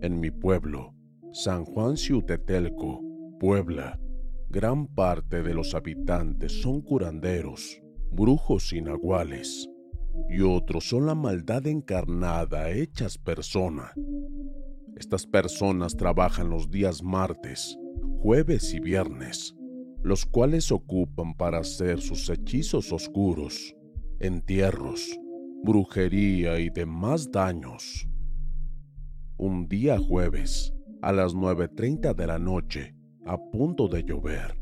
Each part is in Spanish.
En mi pueblo, San Juan Ciutetelco, Puebla, gran parte de los habitantes son curanderos, brujos y y otros son la maldad encarnada hechas persona. Estas personas trabajan los días martes, jueves y viernes, los cuales ocupan para hacer sus hechizos oscuros, entierros, brujería y demás daños. Un día jueves, a las 9.30 de la noche, a punto de llover,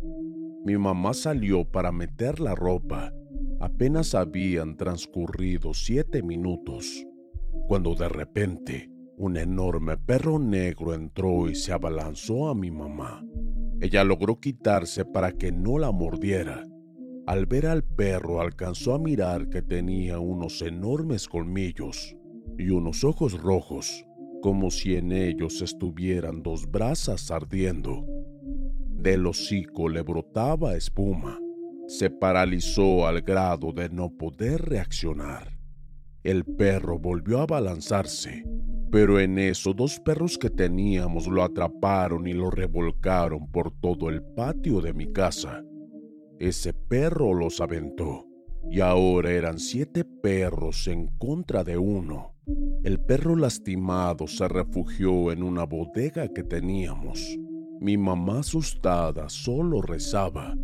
mi mamá salió para meter la ropa. Apenas habían transcurrido siete minutos, cuando de repente un enorme perro negro entró y se abalanzó a mi mamá. Ella logró quitarse para que no la mordiera. Al ver al perro alcanzó a mirar que tenía unos enormes colmillos y unos ojos rojos, como si en ellos estuvieran dos brasas ardiendo. Del hocico le brotaba espuma. Se paralizó al grado de no poder reaccionar. El perro volvió a abalanzarse, pero en eso dos perros que teníamos lo atraparon y lo revolcaron por todo el patio de mi casa. Ese perro los aventó, y ahora eran siete perros en contra de uno. El perro lastimado se refugió en una bodega que teníamos. Mi mamá asustada solo rezaba.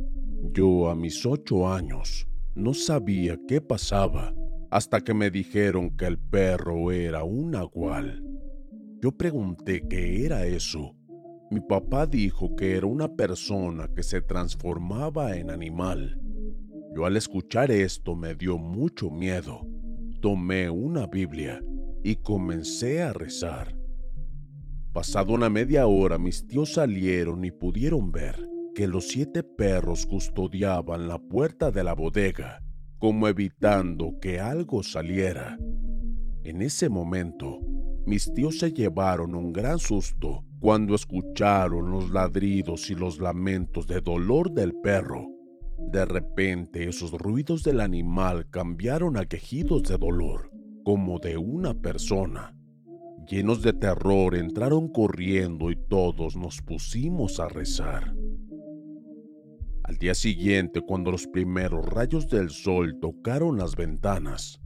Yo a mis ocho años no sabía qué pasaba hasta que me dijeron que el perro era un nahual. Yo pregunté qué era eso. Mi papá dijo que era una persona que se transformaba en animal. Yo al escuchar esto me dio mucho miedo. Tomé una Biblia y comencé a rezar. Pasado una media hora mis tíos salieron y pudieron ver que los siete perros custodiaban la puerta de la bodega como evitando que algo saliera. En ese momento, mis tíos se llevaron un gran susto cuando escucharon los ladridos y los lamentos de dolor del perro. De repente esos ruidos del animal cambiaron a quejidos de dolor, como de una persona. Llenos de terror entraron corriendo y todos nos pusimos a rezar. Al día siguiente, cuando los primeros rayos del sol tocaron las ventanas,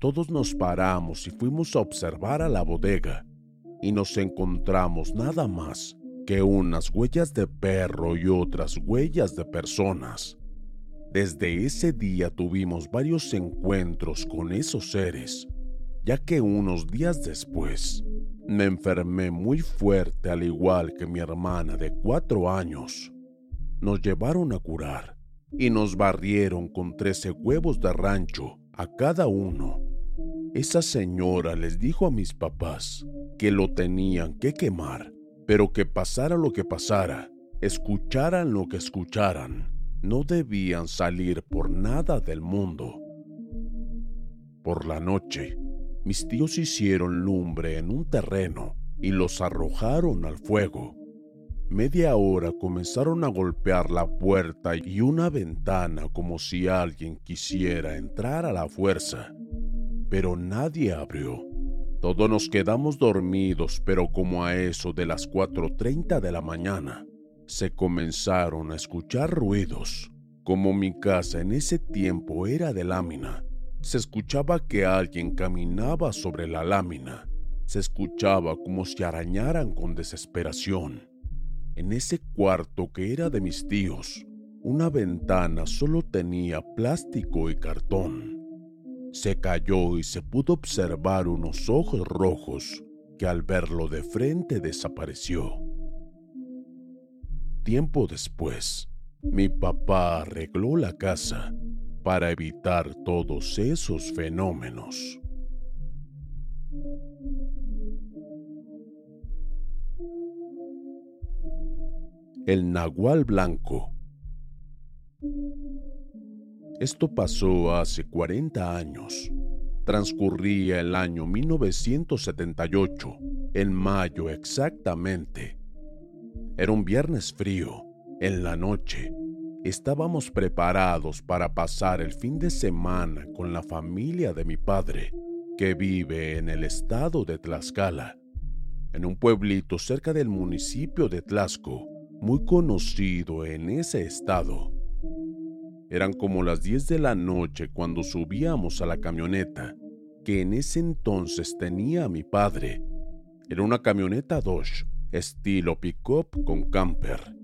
todos nos paramos y fuimos a observar a la bodega y nos encontramos nada más que unas huellas de perro y otras huellas de personas. Desde ese día tuvimos varios encuentros con esos seres, ya que unos días después me enfermé muy fuerte al igual que mi hermana de cuatro años nos llevaron a curar y nos barrieron con trece huevos de rancho a cada uno. Esa señora les dijo a mis papás que lo tenían que quemar, pero que pasara lo que pasara, escucharan lo que escucharan, no debían salir por nada del mundo. por la noche, mis tíos hicieron lumbre en un terreno y los arrojaron al fuego. Media hora comenzaron a golpear la puerta y una ventana como si alguien quisiera entrar a la fuerza, pero nadie abrió. Todos nos quedamos dormidos, pero como a eso de las 4.30 de la mañana, se comenzaron a escuchar ruidos. Como mi casa en ese tiempo era de lámina, se escuchaba que alguien caminaba sobre la lámina. Se escuchaba como si arañaran con desesperación. En ese cuarto que era de mis tíos, una ventana solo tenía plástico y cartón. Se cayó y se pudo observar unos ojos rojos que al verlo de frente desapareció. Tiempo después, mi papá arregló la casa para evitar todos esos fenómenos. El Nahual Blanco Esto pasó hace 40 años. Transcurría el año 1978, en mayo exactamente. Era un viernes frío, en la noche. Estábamos preparados para pasar el fin de semana con la familia de mi padre, que vive en el estado de Tlaxcala, en un pueblito cerca del municipio de Tlaxco, muy conocido en ese estado. Eran como las 10 de la noche cuando subíamos a la camioneta, que en ese entonces tenía mi padre. Era una camioneta Dodge, estilo pick-up con camper.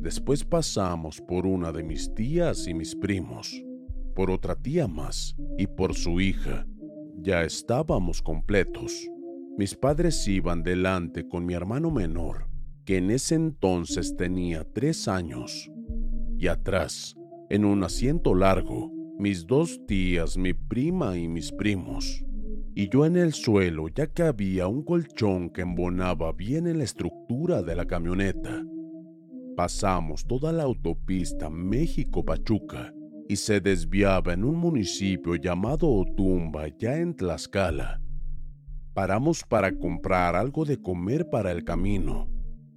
Después pasamos por una de mis tías y mis primos, por otra tía más y por su hija. Ya estábamos completos. Mis padres iban delante con mi hermano menor que en ese entonces tenía tres años, y atrás, en un asiento largo, mis dos tías, mi prima y mis primos, y yo en el suelo ya que había un colchón que embonaba bien en la estructura de la camioneta. Pasamos toda la autopista México-Pachuca y se desviaba en un municipio llamado Otumba, ya en Tlaxcala. Paramos para comprar algo de comer para el camino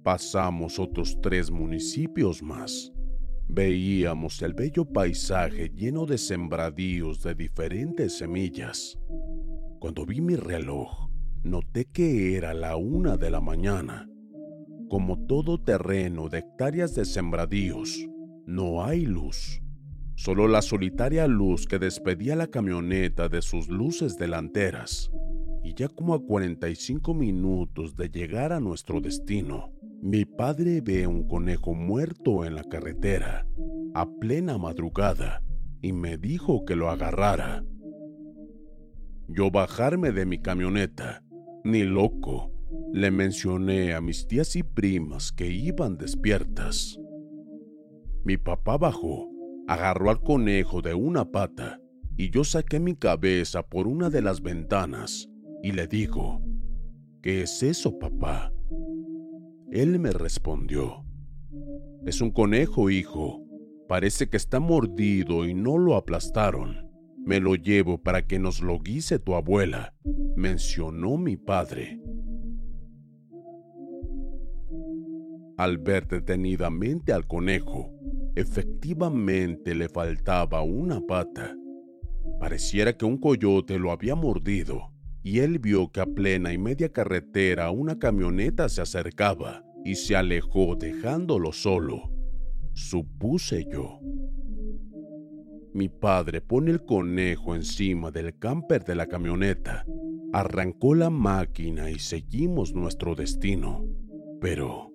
Pasamos otros tres municipios más. Veíamos el bello paisaje lleno de sembradíos de diferentes semillas. Cuando vi mi reloj, noté que era la una de la mañana. Como todo terreno de hectáreas de sembradíos, no hay luz. Solo la solitaria luz que despedía la camioneta de sus luces delanteras. Y ya como a 45 minutos de llegar a nuestro destino, mi padre ve un conejo muerto en la carretera a plena madrugada y me dijo que lo agarrara. Yo bajarme de mi camioneta, ni loco, le mencioné a mis tías y primas que iban despiertas. Mi papá bajó, agarró al conejo de una pata y yo saqué mi cabeza por una de las ventanas y le digo, ¿qué es eso, papá? Él me respondió, es un conejo, hijo. Parece que está mordido y no lo aplastaron. Me lo llevo para que nos lo guise tu abuela, mencionó mi padre. Al ver detenidamente al conejo, efectivamente le faltaba una pata. Pareciera que un coyote lo había mordido y él vio que a plena y media carretera una camioneta se acercaba y se alejó dejándolo solo. Supuse yo. Mi padre pone el conejo encima del camper de la camioneta, arrancó la máquina y seguimos nuestro destino. Pero,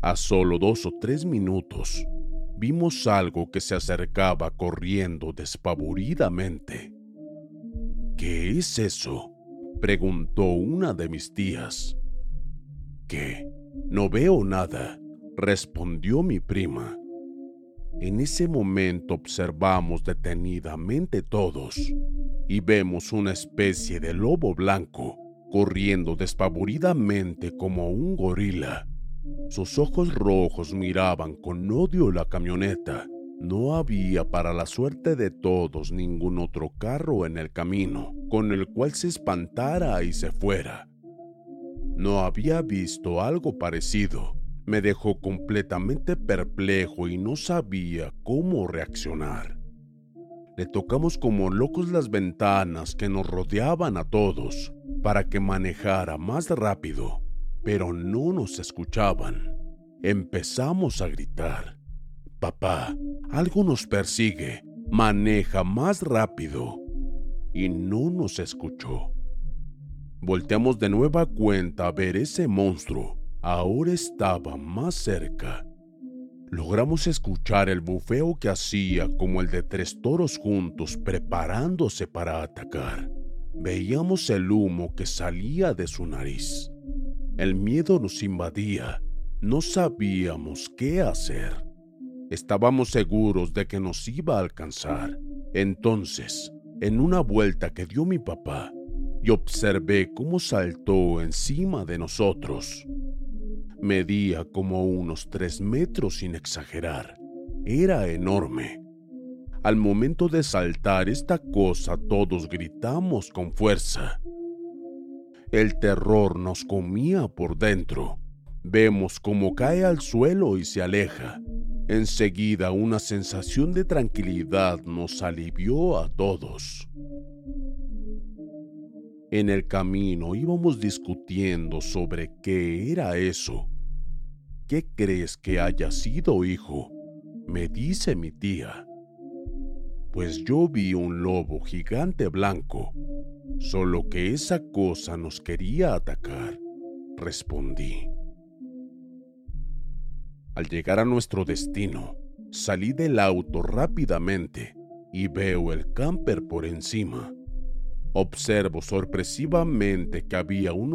a solo dos o tres minutos, vimos algo que se acercaba corriendo despavoridamente. ¿Qué es eso? preguntó una de mis tías. ¿Qué? No veo nada, respondió mi prima. En ese momento observamos detenidamente todos y vemos una especie de lobo blanco corriendo despavoridamente como un gorila. Sus ojos rojos miraban con odio la camioneta No había para la suerte de todos ningún otro carro en el camino con el cual se espantara y se fuera. No había visto algo parecido. Me dejó completamente perplejo y no sabía cómo reaccionar. Le tocamos como locos las ventanas que nos rodeaban a todos para que manejara más rápido, pero no nos escuchaban. Empezamos a gritar. Papá, algo nos persigue. Maneja más rápido. Y no nos escuchó. Volteamos de nueva cuenta a ver ese monstruo. Ahora estaba más cerca. Logramos escuchar el bufeo que hacía como el de tres toros juntos preparándose para atacar. Veíamos el humo que salía de su nariz. El miedo nos invadía. No sabíamos qué hacer. Estábamos seguros de que nos iba a alcanzar. Entonces, en una vuelta que dio mi papá, y observé cómo saltó encima de nosotros. Medía como unos tres metros sin exagerar. Era enorme. Al momento de saltar esta cosa todos gritamos con fuerza. El terror nos comía por dentro. Vemos cómo cae al suelo y se aleja. Enseguida una sensación de tranquilidad nos alivió a todos. En el camino íbamos discutiendo sobre qué era eso. ¿Qué crees que haya sido, hijo? me dice mi tía. Pues yo vi un lobo gigante blanco, solo que esa cosa nos quería atacar, respondí. Al llegar a nuestro destino, salí del auto rápidamente y veo el camper por encima. Observo sorpresivamente que había uno.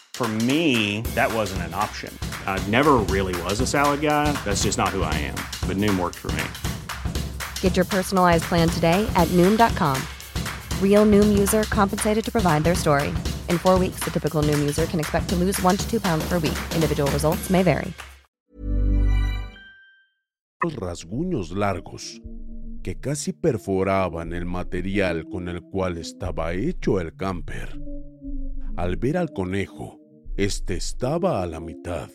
For me, that wasn't an option. I never really was a salad guy. That's just not who I am. But Noom worked for me. Get your personalized plan today at Noom.com. Real Noom user compensated to provide their story. In four weeks, the typical Noom user can expect to lose one to two pounds per week. Individual results may vary. rasguños largos que casi perforaban el material con el cual estaba hecho el camper. Al ver al conejo, este estaba a la mitad,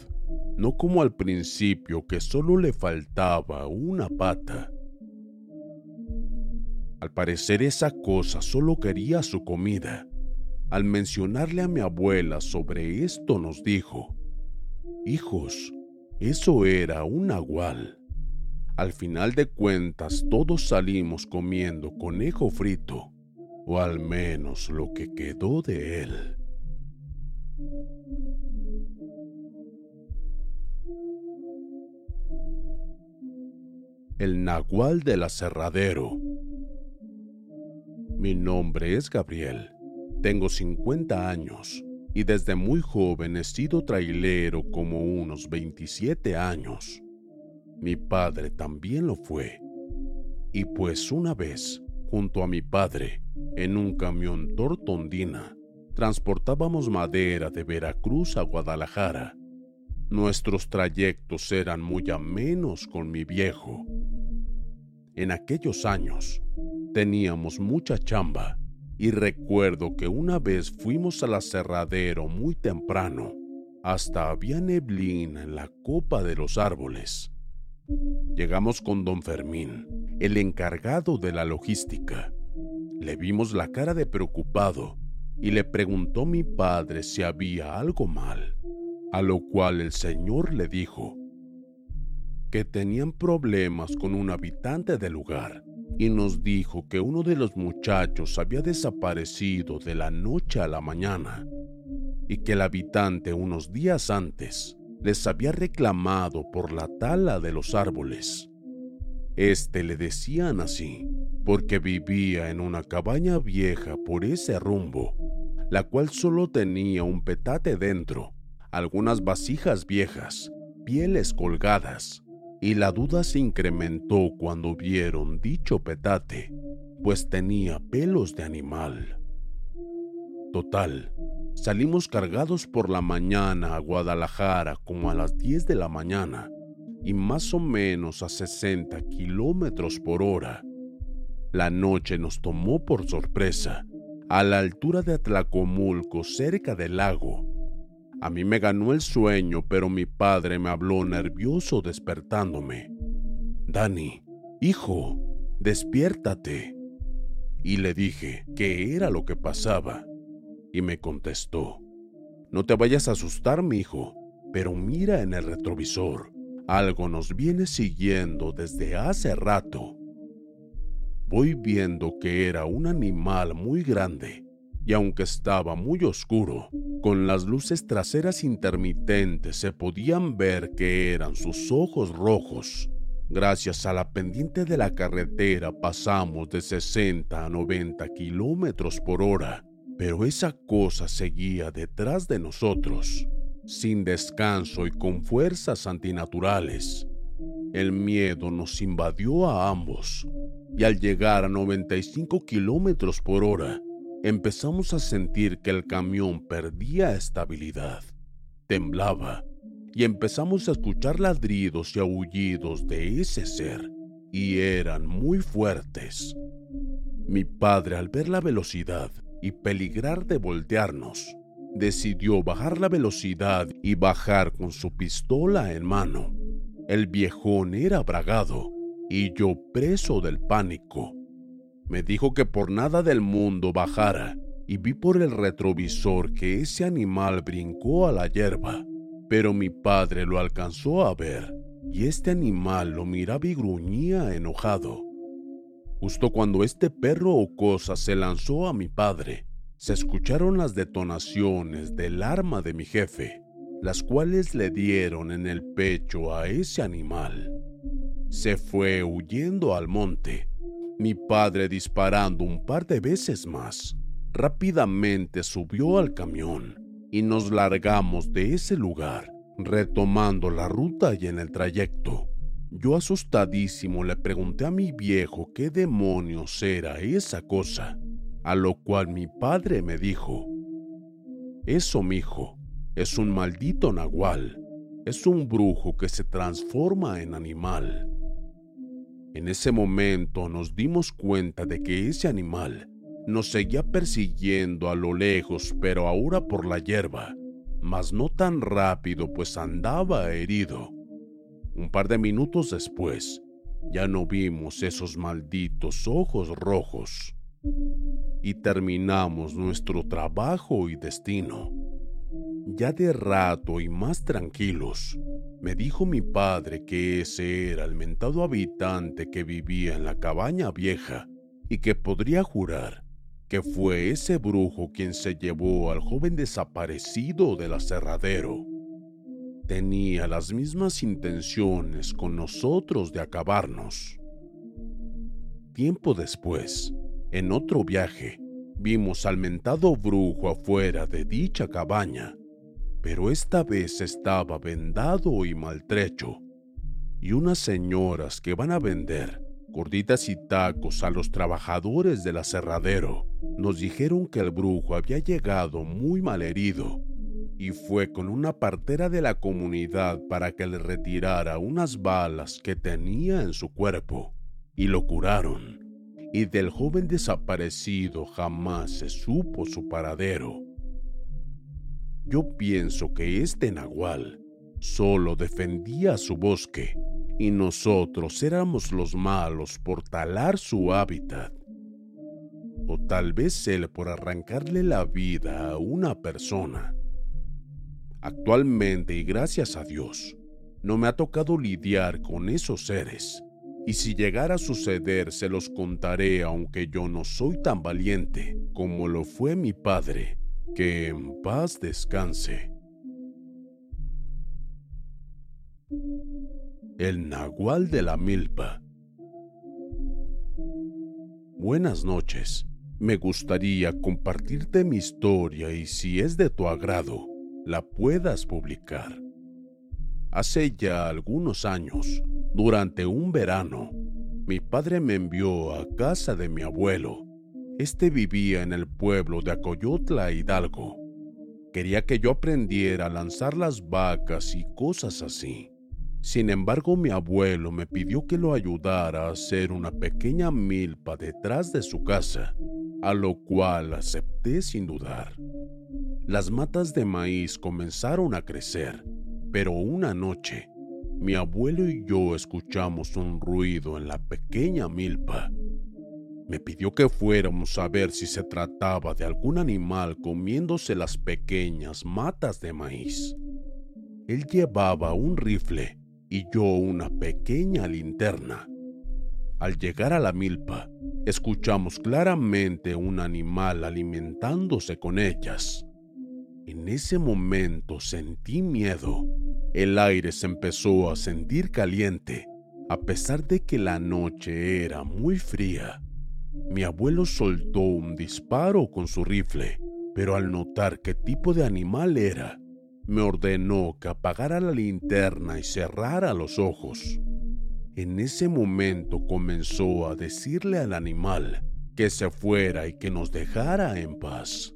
no como al principio que solo le faltaba una pata. Al parecer esa cosa solo quería su comida. Al mencionarle a mi abuela sobre esto nos dijo, Hijos, eso era un nahual. Al final de cuentas todos salimos comiendo conejo frito, o al menos lo que quedó de él. El Nahual del Aserradero. Mi nombre es Gabriel. Tengo 50 años y desde muy joven he sido trailero como unos 27 años. Mi padre también lo fue. Y pues una vez, junto a mi padre, en un camión tortondina, transportábamos madera de Veracruz a Guadalajara. Nuestros trayectos eran muy amenos con mi viejo. En aquellos años teníamos mucha chamba y recuerdo que una vez fuimos al aserradero muy temprano, hasta había neblina en la copa de los árboles. Llegamos con don Fermín, el encargado de la logística. Le vimos la cara de preocupado y le preguntó mi padre si había algo mal, a lo cual el señor le dijo que tenían problemas con un habitante del lugar y nos dijo que uno de los muchachos había desaparecido de la noche a la mañana y que el habitante unos días antes les había reclamado por la tala de los árboles. Este le decían así porque vivía en una cabaña vieja por ese rumbo, la cual solo tenía un petate dentro, algunas vasijas viejas, pieles colgadas, y la duda se incrementó cuando vieron dicho petate, pues tenía pelos de animal. Total, salimos cargados por la mañana a Guadalajara como a las 10 de la mañana y más o menos a 60 kilómetros por hora. La noche nos tomó por sorpresa, a la altura de Atlacomulco, cerca del lago. A mí me ganó el sueño, pero mi padre me habló nervioso despertándome. Dani, hijo, despiértate. Y le dije qué era lo que pasaba. Y me contestó, no te vayas a asustar, mi hijo, pero mira en el retrovisor. Algo nos viene siguiendo desde hace rato. Voy viendo que era un animal muy grande, y aunque estaba muy oscuro, con las luces traseras intermitentes se podían ver que eran sus ojos rojos. Gracias a la pendiente de la carretera pasamos de 60 a 90 kilómetros por hora, pero esa cosa seguía detrás de nosotros, sin descanso y con fuerzas antinaturales. El miedo nos invadió a ambos, y al llegar a 95 kilómetros por hora, empezamos a sentir que el camión perdía estabilidad, temblaba, y empezamos a escuchar ladridos y aullidos de ese ser, y eran muy fuertes. Mi padre, al ver la velocidad y peligrar de voltearnos, decidió bajar la velocidad y bajar con su pistola en mano. El viejón era bragado y yo preso del pánico. Me dijo que por nada del mundo bajara y vi por el retrovisor que ese animal brincó a la hierba, pero mi padre lo alcanzó a ver y este animal lo miraba y gruñía enojado. Justo cuando este perro o cosa se lanzó a mi padre, se escucharon las detonaciones del arma de mi jefe, las cuales le dieron en el pecho a ese animal. Se fue huyendo al monte, mi padre disparando un par de veces más. Rápidamente subió al camión y nos largamos de ese lugar, retomando la ruta y en el trayecto. Yo asustadísimo le pregunté a mi viejo qué demonios era esa cosa, a lo cual mi padre me dijo, Eso, mijo, es un maldito nahual, es un brujo que se transforma en animal. En ese momento nos dimos cuenta de que ese animal nos seguía persiguiendo a lo lejos, pero ahora por la hierba, mas no tan rápido pues andaba herido. Un par de minutos después, ya no vimos esos malditos ojos rojos y terminamos nuestro trabajo y destino. Ya de rato y más tranquilos, me dijo mi padre que ese era el mentado habitante que vivía en la cabaña vieja y que podría jurar que fue ese brujo quien se llevó al joven desaparecido del aserradero. Tenía las mismas intenciones con nosotros de acabarnos. Tiempo después, en otro viaje, vimos al mentado brujo afuera de dicha cabaña pero esta vez estaba vendado y maltrecho, y unas señoras que van a vender gorditas y tacos a los trabajadores del aserradero nos dijeron que el brujo había llegado muy mal herido y fue con una partera de la comunidad para que le retirara unas balas que tenía en su cuerpo y lo curaron. Y del joven desaparecido jamás se supo su paradero. Yo pienso que este nahual solo defendía su bosque y nosotros éramos los malos por talar su hábitat. O tal vez él por arrancarle la vida a una persona. Actualmente y gracias a Dios, no me ha tocado lidiar con esos seres y si llegara a suceder se los contaré aunque yo no soy tan valiente como lo fue mi padre, que en paz descanse. El Nahual de la Milpa Buenas noches. Me gustaría compartirte mi historia y si es de tu agrado, la puedas publicar. Hace ya algunos años, durante un verano, mi padre me envió a casa de mi abuelo. Este vivía en el pueblo de Acoyotla, Hidalgo. Quería que yo aprendiera a lanzar las vacas y cosas así. Sin embargo, mi abuelo me pidió que lo ayudara a hacer una pequeña milpa detrás de su casa, a lo cual acepté sin dudar. Las matas de maíz comenzaron a crecer, pero una noche, mi abuelo y yo escuchamos un ruido en la pequeña milpa. Me pidió que fuéramos a ver si se trataba de algún animal comiéndose las pequeñas matas de maíz. Él llevaba un rifle y yo una pequeña linterna. Al llegar a la milpa, escuchamos claramente un animal alimentándose con ellas. En ese momento sentí miedo. El aire se empezó a sentir caliente, a pesar de que la noche era muy fría. Mi abuelo soltó un disparo con su rifle, pero al notar qué tipo de animal era, me ordenó que apagara la linterna y cerrara los ojos. En ese momento comenzó a decirle al animal que se fuera y que nos dejara en paz.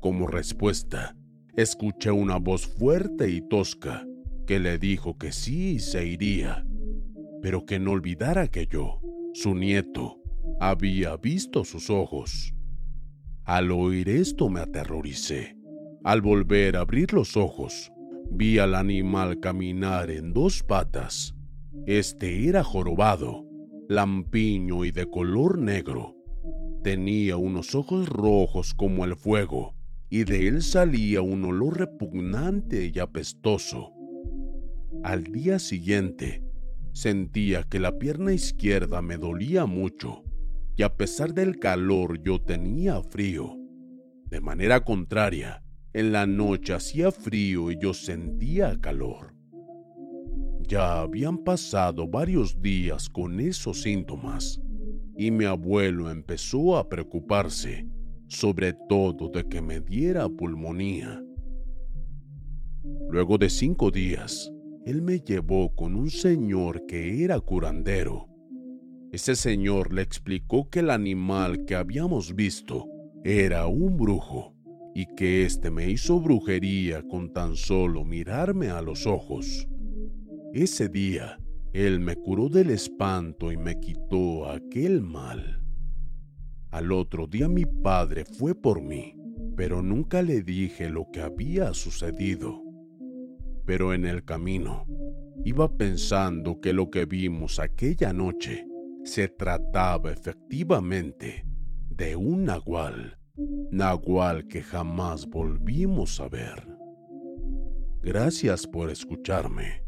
Como respuesta, escuché una voz fuerte y tosca que le dijo que sí se iría, pero que no olvidara que yo, su nieto, había visto sus ojos. Al oír esto me aterroricé al volver a abrir los ojos, vi al animal caminar en dos patas. Este era jorobado, lampiño y de color negro. Tenía unos ojos rojos como el fuego, y de él salía un olor repugnante y apestoso. Al día siguiente, sentía que la pierna izquierda me dolía mucho, y a pesar del calor yo tenía frío. De manera contraria, en la noche hacía frío y yo sentía calor. Ya habían pasado varios días con esos síntomas y mi abuelo empezó a preocuparse, sobre todo de que me diera pulmonía. Luego de cinco días, él me llevó con un señor que era curandero. Ese señor le explicó que el animal que habíamos visto era un brujo y que éste me hizo brujería con tan solo mirarme a los ojos. Ese día, él me curó del espanto y me quitó aquel mal. Al otro día mi padre fue por mí, pero nunca le dije lo que había sucedido. Pero en el camino, iba pensando que lo que vimos aquella noche se trataba efectivamente de un nahual Nahual que jamás volvimos a ver. Gracias por escucharme.